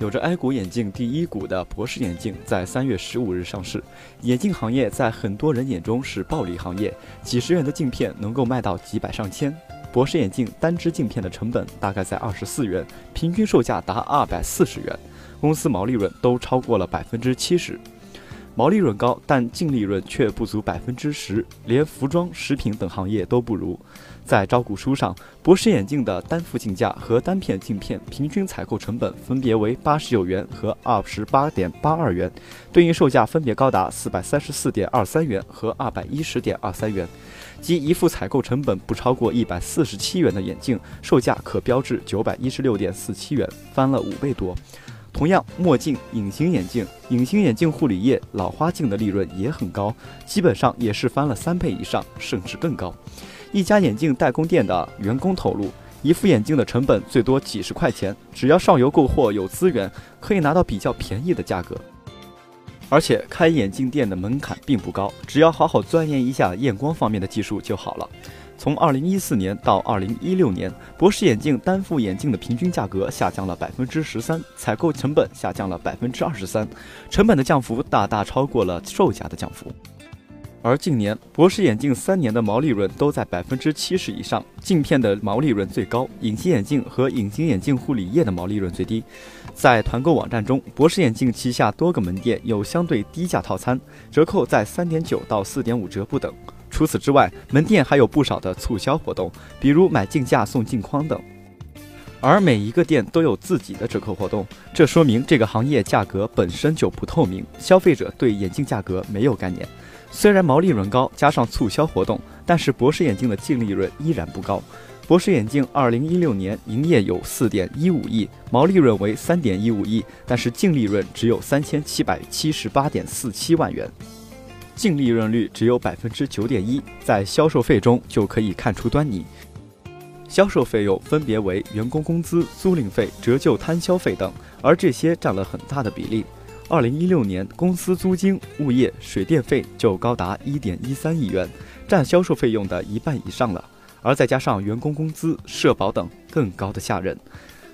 有着 “I 股眼镜第一股的博士眼镜在三月十五日上市。眼镜行业在很多人眼中是暴利行业，几十元的镜片能够卖到几百上千。博士眼镜单支镜片的成本大概在二十四元，平均售价达二百四十元，公司毛利润都超过了百分之七十。毛利润高，但净利润却不足百分之十，连服装、食品等行业都不如。在招股书上，博士眼镜的单副镜架和单片镜片平均采购成本分别为八十九元和二十八点八二元，对应售价分别高达四百三十四点二三元和二百一十点二三元，即一副采购成本不超过一百四十七元的眼镜，售价可标至九百一十六点四七元，翻了五倍多。同样，墨镜、隐形眼镜、隐形眼镜护理液、老花镜的利润也很高，基本上也是翻了三倍以上，甚至更高。一家眼镜代工店的员工透露，一副眼镜的成本最多几十块钱，只要上游购货有资源，可以拿到比较便宜的价格。而且开眼镜店的门槛并不高，只要好好钻研一下验光方面的技术就好了。从二零一四年到二零一六年，博士眼镜单副眼镜的平均价格下降了百分之十三，采购成本下降了百分之二十三，成本的降幅大大超过了售价的降幅。而近年，博士眼镜三年的毛利润都在百分之七十以上，镜片的毛利润最高，隐形眼镜和隐形眼镜护理液的毛利润最低。在团购网站中，博士眼镜旗下多个门店有相对低价套餐，折扣在三点九到四点五折不等。除此之外，门店还有不少的促销活动，比如买镜架送镜框等。而每一个店都有自己的折扣活动，这说明这个行业价格本身就不透明，消费者对眼镜价格没有概念。虽然毛利润高，加上促销活动，但是博士眼镜的净利润依然不高。博士眼镜二零一六年营业有四点一五亿，毛利润为三点一五亿，但是净利润只有三千七百七十八点四七万元。净利润率只有百分之九点一，在销售费中就可以看出端倪。销售费用分别为员工工资、租赁费、折旧摊销费等，而这些占了很大的比例。二零一六年，公司租金、物业、水电费就高达一点一三亿元，占销售费用的一半以上了。而再加上员工工资、社保等，更高的吓人。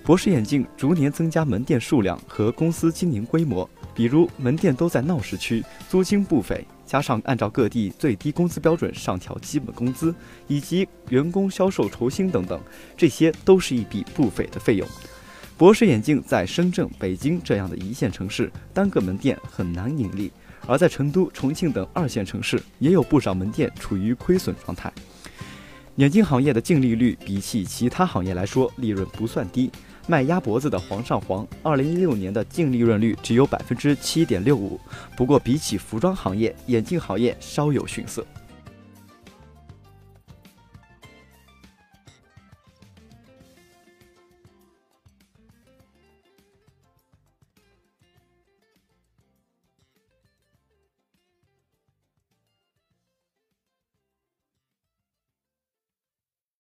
博士眼镜逐年增加门店数量和公司经营规模，比如门店都在闹市区，租金不菲。加上按照各地最低工资标准上调基本工资，以及员工销售酬薪等等，这些都是一笔不菲的费用。博士眼镜在深圳、北京这样的一线城市，单个门店很难盈利；而在成都、重庆等二线城市，也有不少门店处于亏损状态。眼镜行业的净利率比起其他行业来说，利润不算低。卖鸭脖子的煌上煌，二零一六年的净利润率只有百分之七点六五。不过，比起服装行业，眼镜行业稍有逊色。